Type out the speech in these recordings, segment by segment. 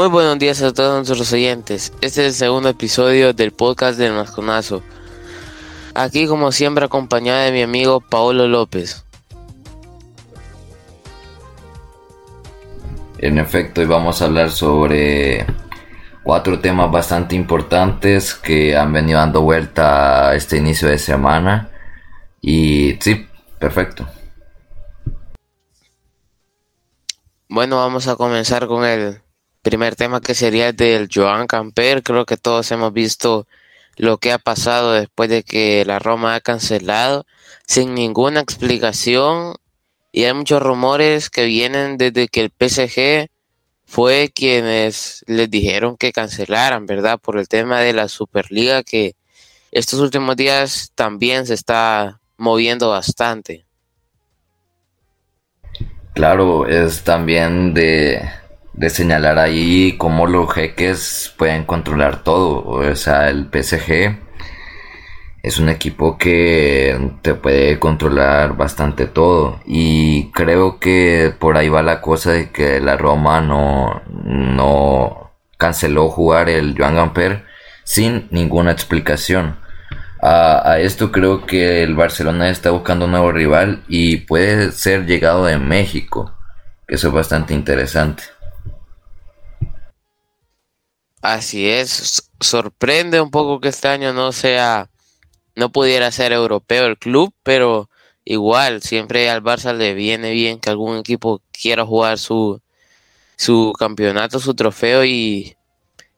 Muy buenos días a todos nuestros oyentes. Este es el segundo episodio del podcast del Masconazo. Aquí como siempre acompañado de mi amigo Paolo López. En efecto, hoy vamos a hablar sobre cuatro temas bastante importantes que han venido dando vuelta este inicio de semana. Y sí, perfecto. Bueno, vamos a comenzar con el primer tema que sería el del Joan Camper. Creo que todos hemos visto lo que ha pasado después de que la Roma ha cancelado sin ninguna explicación y hay muchos rumores que vienen desde que el PSG fue quienes les dijeron que cancelaran, ¿verdad? Por el tema de la Superliga que estos últimos días también se está moviendo bastante. Claro, es también de, de señalar ahí cómo los jeques pueden controlar todo. O sea, el PSG es un equipo que te puede controlar bastante todo. Y creo que por ahí va la cosa de que la Roma no, no canceló jugar el Joan Gamper sin ninguna explicación. A, a, esto creo que el Barcelona está buscando un nuevo rival y puede ser llegado de México. Que eso es bastante interesante. Así es, sorprende un poco que este año no sea, no pudiera ser europeo el club, pero igual, siempre al Barça le viene bien que algún equipo quiera jugar su, su campeonato, su trofeo y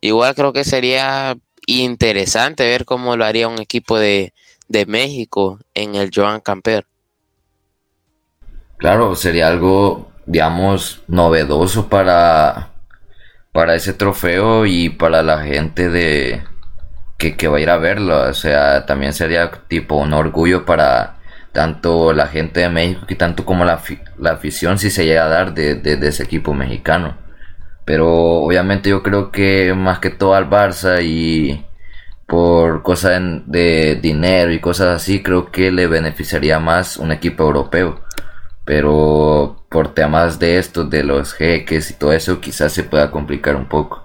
igual creo que sería interesante ver cómo lo haría un equipo de, de México en el Joan Camper. Claro, sería algo, digamos, novedoso para, para ese trofeo y para la gente de que, que, va a ir a verlo. O sea, también sería tipo un orgullo para tanto la gente de México y tanto como la, la afición si se llega a dar de, de, de, ese equipo mexicano. Pero obviamente yo creo que más que todo al Barça y por cosas de dinero y cosas así, creo que le beneficiaría más un equipo europeo pero por temas de estos, de los jeques y todo eso, quizás se pueda complicar un poco.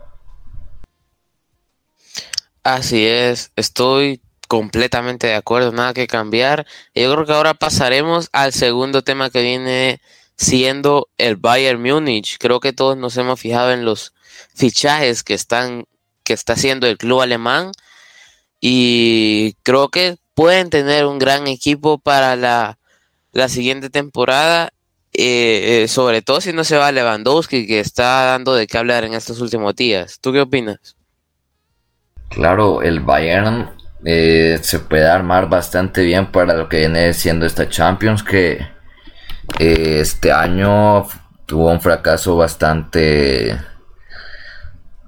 Así es, estoy completamente de acuerdo, nada que cambiar. Yo creo que ahora pasaremos al segundo tema que viene siendo el Bayern Múnich. Creo que todos nos hemos fijado en los fichajes que están que está haciendo el club alemán y creo que pueden tener un gran equipo para la la siguiente temporada, eh, eh, sobre todo si no se va Lewandowski, que está dando de qué hablar en estos últimos días. ¿Tú qué opinas? Claro, el Bayern eh, se puede armar bastante bien para lo que viene siendo esta Champions, que este año tuvo un fracaso bastante,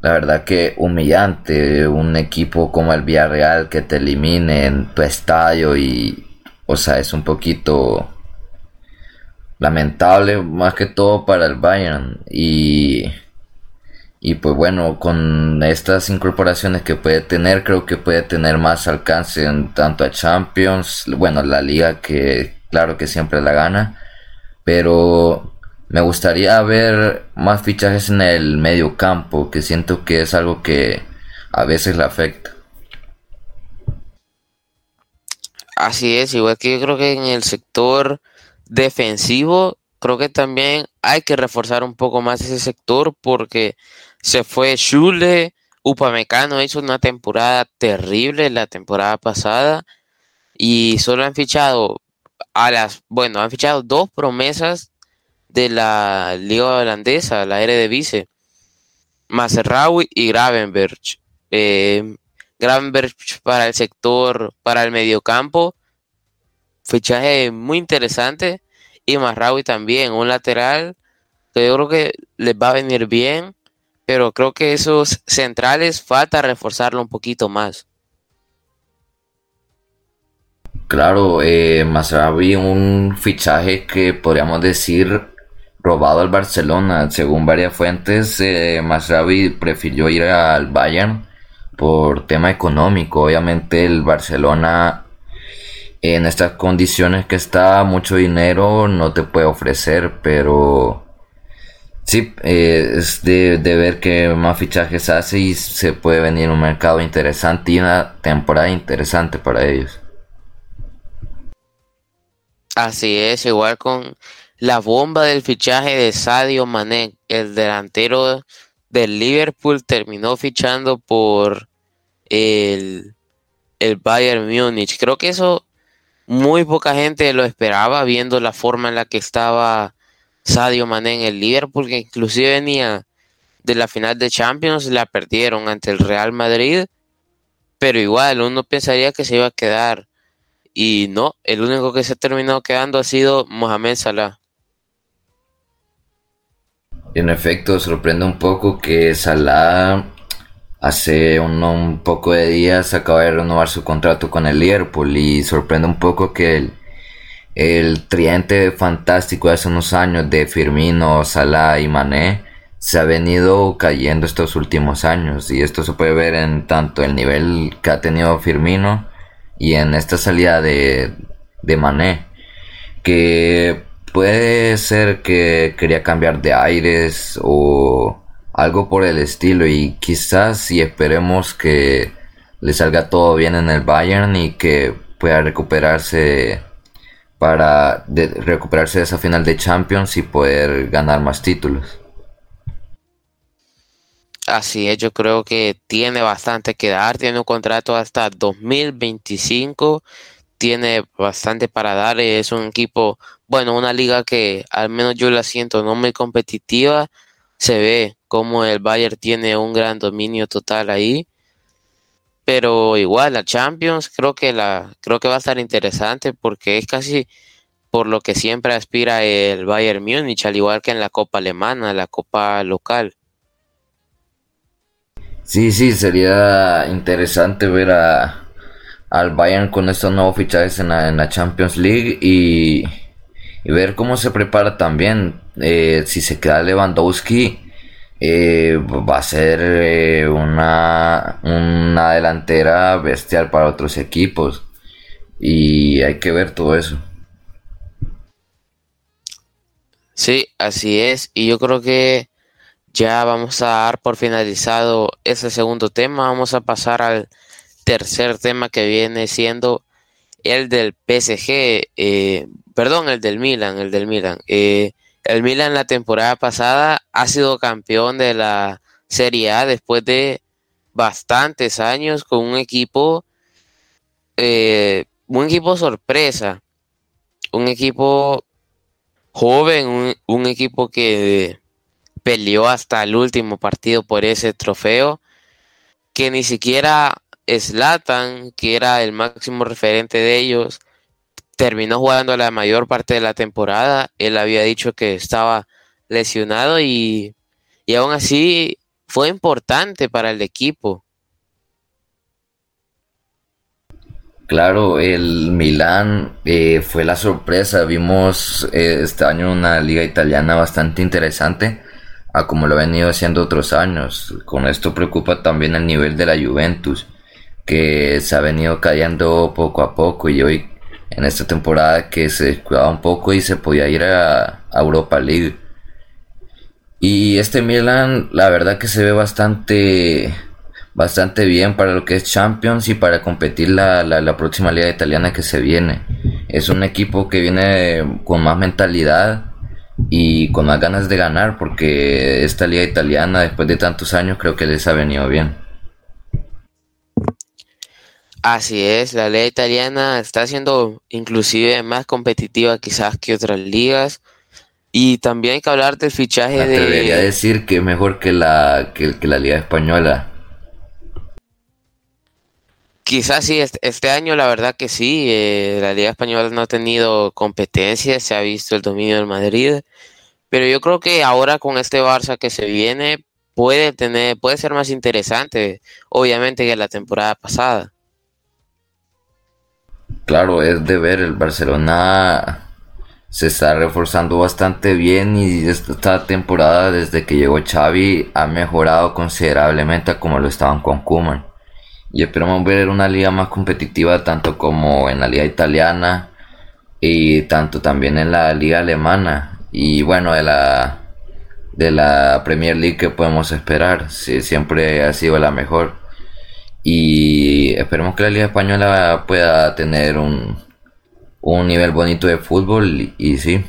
la verdad que humillante, un equipo como el Villarreal que te elimine en tu estadio y, o sea, es un poquito lamentable más que todo para el Bayern. Y y pues bueno con estas incorporaciones que puede tener creo que puede tener más alcance en tanto a Champions bueno la liga que claro que siempre la gana. Pero me gustaría ver más fichajes en el medio campo que siento que es algo que a veces le afecta. Así es igual que yo creo que en el sector defensivo, creo que también hay que reforzar un poco más ese sector porque se fue Schule, Upamecano hizo una temporada terrible la temporada pasada y solo han fichado a las, bueno, han fichado dos promesas de la liga holandesa, la Eredivisie, Mazerraoui y Gravenberg. Eh, Gravenberg para el sector, para el mediocampo, fichaje muy interesante y Marraui también, un lateral que yo creo que les va a venir bien, pero creo que esos centrales falta reforzarlo un poquito más. Claro, eh, Mazraoui un fichaje que podríamos decir robado al Barcelona. Según varias fuentes, eh, Mazraoui prefirió ir al Bayern por tema económico. Obviamente el Barcelona en estas condiciones que está mucho dinero no te puede ofrecer, pero Sí, eh, es de, ver que más fichajes hace y se puede venir un mercado interesante y una temporada interesante para ellos. Así es, igual con la bomba del fichaje de Sadio Mané, el delantero del Liverpool terminó fichando por el, el Bayern Múnich. Creo que eso muy poca gente lo esperaba viendo la forma en la que estaba Sadio Mané en el Liverpool, que inclusive venía de la final de Champions, la perdieron ante el Real Madrid, pero igual uno pensaría que se iba a quedar y no, el único que se ha terminado quedando ha sido Mohamed Salah. En efecto, sorprende un poco que Salah hace un, poco de días acaba de renovar su contrato con el Liverpool y sorprende un poco que el, el triente fantástico de hace unos años de Firmino, Salah y Mané se ha venido cayendo estos últimos años y esto se puede ver en tanto el nivel que ha tenido Firmino y en esta salida de, de Mané que puede ser que quería cambiar de aires o algo por el estilo y quizás si esperemos que le salga todo bien en el Bayern y que pueda recuperarse para recuperarse de esa final de Champions y poder ganar más títulos. Así es, yo creo que tiene bastante que dar, tiene un contrato hasta 2025, tiene bastante para dar, es un equipo, bueno, una liga que al menos yo la siento no muy competitiva, se ve como el Bayern tiene un gran dominio total ahí, pero igual la Champions creo que la creo que va a estar interesante porque es casi por lo que siempre aspira el Bayern Múnich, al igual que en la Copa Alemana, la Copa local. Sí, sí, sería interesante ver a, al Bayern con estos nuevos fichajes en la, Champions League y, ver cómo se prepara también. Eh, si se queda Lewandowski, eh, va a ser eh, una, una delantera bestial para otros equipos. Y hay que ver todo eso. Sí, así es. Y yo creo que ya vamos a dar por finalizado ese segundo tema. Vamos a pasar al tercer tema que viene siendo el del PSG, eh, perdón, el del Milan, el del Milan. Eh, el Milan la temporada pasada ha sido campeón de la Serie A después de bastantes años con un equipo, eh, un equipo sorpresa, un equipo joven, un, un equipo que peleó hasta el último partido por ese trofeo, que ni siquiera Slatan, que era el máximo referente de ellos, terminó jugando la mayor parte de la temporada. Él había dicho que estaba lesionado y, y aún así fue importante para el equipo. Claro, el Milán eh, fue la sorpresa. Vimos eh, este año una liga italiana bastante interesante a como lo ha venido haciendo otros años. Con esto preocupa también el nivel de la Juventus, que se ha venido cayendo poco a poco y hoy en esta temporada que se descuidaba un poco y se podía ir a, Europa League. Y este Milan, la verdad que se ve bastante bastante bien para lo que es Champions y para competir la, la, la próxima liga italiana que se viene. Es un equipo que viene con más mentalidad y con más ganas de ganar porque esta liga italiana después de tantos años creo que les ha venido bien. Así es, la liga italiana está siendo inclusive más competitiva quizás que otras ligas y también hay que hablar del fichaje de... Debería decir que mejor que la, que, la liga española. Quizás sí, este año la verdad que sí, eh, la Liga Española no ha tenido competencia, se ha visto el dominio del Madrid, pero yo creo que ahora con este Barça que se viene puede tener, puede ser más interesante, obviamente que la temporada pasada. Claro, es de ver, el Barcelona se está reforzando bastante bien y esta temporada desde que llegó Xavi ha mejorado considerablemente como lo estaban con Koeman y esperamos ver una liga más competitiva tanto como en la liga italiana y tanto también en la liga alemana y bueno de la de la Premier League que podemos esperar. siempre ha sido la mejor. Y esperemos que la Liga Española pueda tener un, un nivel bonito de fútbol y, sí.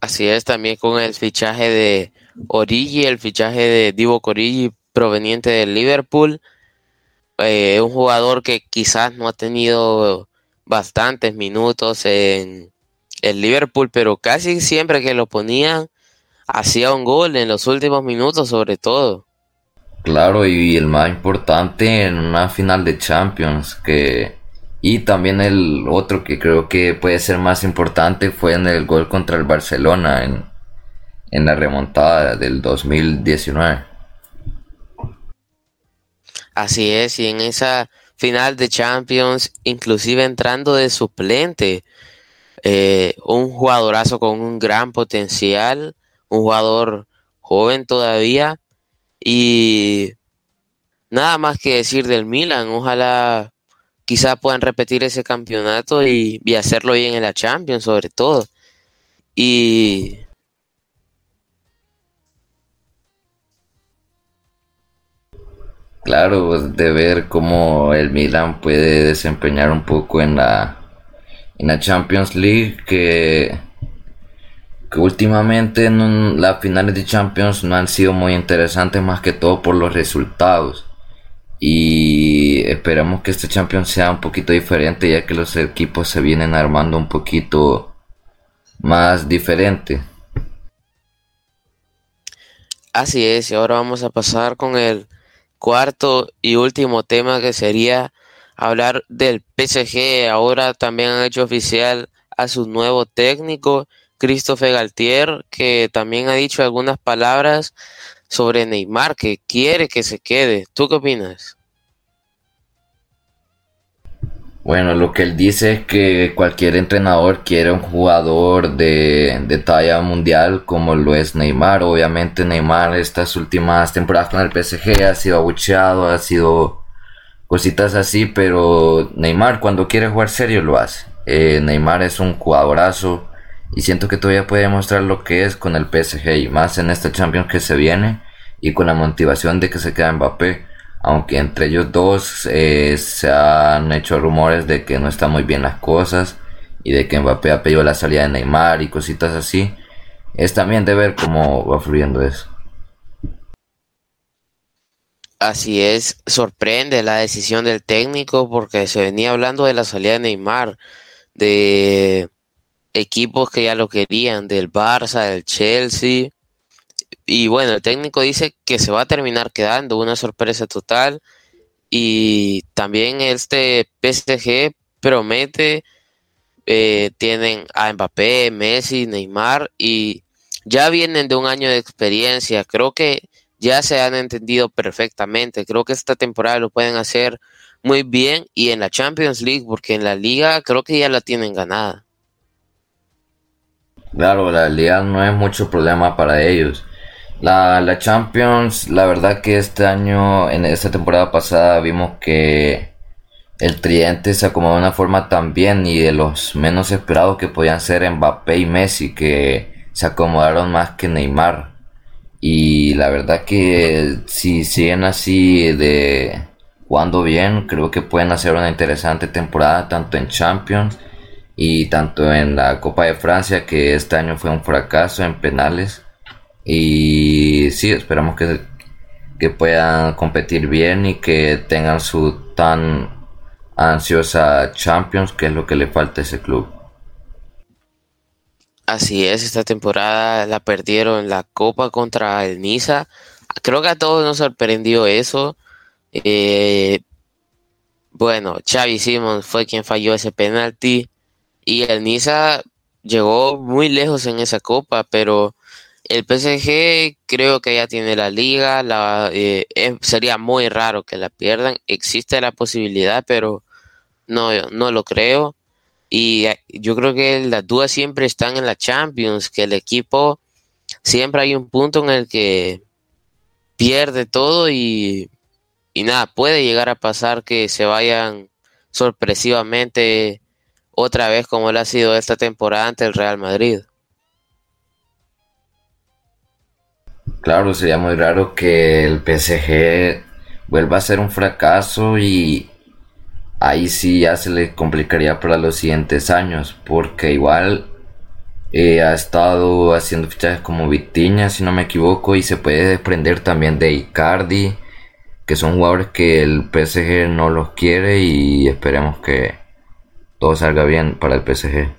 Así es, también con el fichaje de Origi, el fichaje de Divo Origi proveniente del Liverpool. Eh, un jugador que quizás no ha tenido bastantes minutos en el Liverpool, pero casi siempre que lo ponían hacía un gol en los últimos minutos sobre todo. Claro, y el más importante en una final de Champions que y también el otro que creo que puede ser más importante fue en el gol contra el Barcelona en, en la remontada del 2019. Así es, y en esa final de Champions, inclusive entrando de suplente, eh, un jugadorazo con un gran potencial, un jugador joven todavía y nada más que decir del Milan, ojalá quizá puedan repetir ese campeonato y, hacerlo bien en la Champions sobre todo. Y Claro, de ver cómo el Milan puede desempeñar un poco en la en la Champions League que, que últimamente en las finales de Champions no han sido muy interesantes más que todo por los resultados y esperamos que este Champions sea un poquito diferente ya que los equipos se vienen armando un poquito más diferente. Así es, y ahora vamos a pasar con el cuarto y último tema que sería hablar del PSG. Ahora también han hecho oficial a su nuevo técnico, Christophe Galtier, que también ha dicho algunas palabras sobre Neymar, que quiere que se quede. ¿Tú qué opinas? Bueno, lo que él dice es que cualquier entrenador quiere un jugador de, talla mundial como lo es Neymar. Obviamente Neymar estas últimas temporadas con el PSG ha sido abucheado, ha sido cositas así, pero Neymar cuando quiere jugar serio lo hace. Eh, Neymar es un jugadorazo y siento que todavía puede demostrar lo que es con el PSG y más en esta Champions que se viene y con la motivación de que se queda Mbappé. Aunque entre ellos dos eh, se han hecho rumores de que no están muy bien las cosas y de que Mbappé ha pedido la salida de Neymar y cositas así. Es también de ver cómo va fluyendo eso. Así es, sorprende la decisión del técnico porque se venía hablando de la salida de Neymar, de equipos que ya lo querían, del Barça, del Chelsea. Y bueno, el técnico dice que se va a terminar quedando, una sorpresa total. Y también este PSG promete, eh, tienen a Mbappé, Messi, Neymar y ya vienen de un año de experiencia. Creo que ya se han entendido perfectamente. Creo que esta temporada lo pueden hacer muy bien y en la Champions League, porque en la liga creo que ya la tienen ganada. Claro, la liga no es mucho problema para ellos. La, la Champions, la verdad que este año, en esta temporada pasada, vimos que el Tridente se acomodó de una forma tan bien y de los menos esperados que podían ser Mbappé y Messi, que se acomodaron más que Neymar. Y la verdad que si siguen así de jugando bien, creo que pueden hacer una interesante temporada tanto en Champions y tanto en la Copa de Francia, que este año fue un fracaso en penales. Y sí, esperamos que, que puedan competir bien y que tengan su tan ansiosa Champions, que es lo que le falta a ese club. Así es, esta temporada la perdieron la Copa contra el Niza. Creo que a todos nos sorprendió eso. Eh, bueno, Xavi Simons fue quien falló ese penalti y el Niza llegó muy lejos en esa Copa, pero el PSG creo que ya tiene la liga. La, eh, sería muy raro que la pierdan. Existe la posibilidad, pero no, no lo creo. Y eh, yo creo que las dudas siempre están en la Champions, que el equipo siempre hay un punto en el que pierde todo y, y nada, puede llegar a pasar que se vayan sorpresivamente otra vez como lo ha sido esta temporada ante el Real Madrid. Claro, sería muy raro que el PSG vuelva a ser un fracaso y ahí sí ya se le complicaría para los siguientes años, porque igual eh, ha estado haciendo fichajes como Vitiña, si no me equivoco, y se puede desprender también de Icardi, que son jugadores que el PSG no los quiere y esperemos que todo salga bien para el PSG.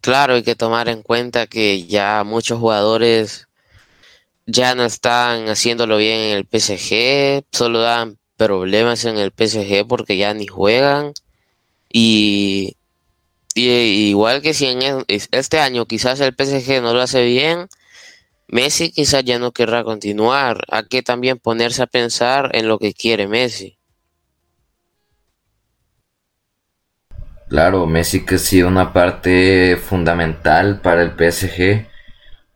Claro, hay que tomar en cuenta que ya muchos jugadores ya no están haciéndolo bien en el PSG, solo dan problemas en el PSG porque ya ni juegan y, igual que si en este año quizás el PSG no lo hace bien, Messi quizás ya no querrá continuar. Hay que también ponerse a pensar en lo que quiere Messi. Claro, Messi que ha sido una parte fundamental para el PSG.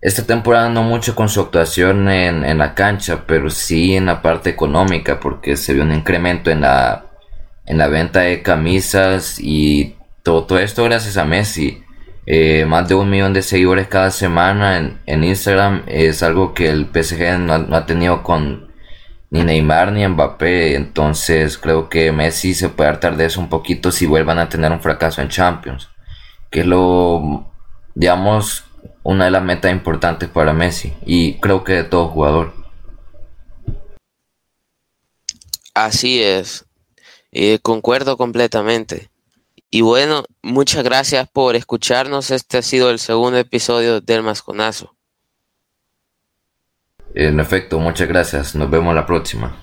Esta temporada no mucho con su actuación en, en, la cancha, pero sí en la parte económica, porque se vio un incremento en la, en la venta de camisas y todo, esto gracias a Messi. Eh, más de un millón de seguidores cada semana en, en Instagram es algo que el PSG no ha tenido con, ni Neymar ni Mbappé. Entonces creo que Messi se puede hartar de eso un poquito si vuelvan a tener un fracaso en Champions. Que es lo, digamos, una de las metas importantes para Messi. Y creo que de todo jugador. Así es. Eh, concuerdo completamente. Y bueno, muchas gracias por escucharnos. Este ha sido el segundo episodio del Masconazo. En efecto, muchas gracias. Nos vemos la próxima.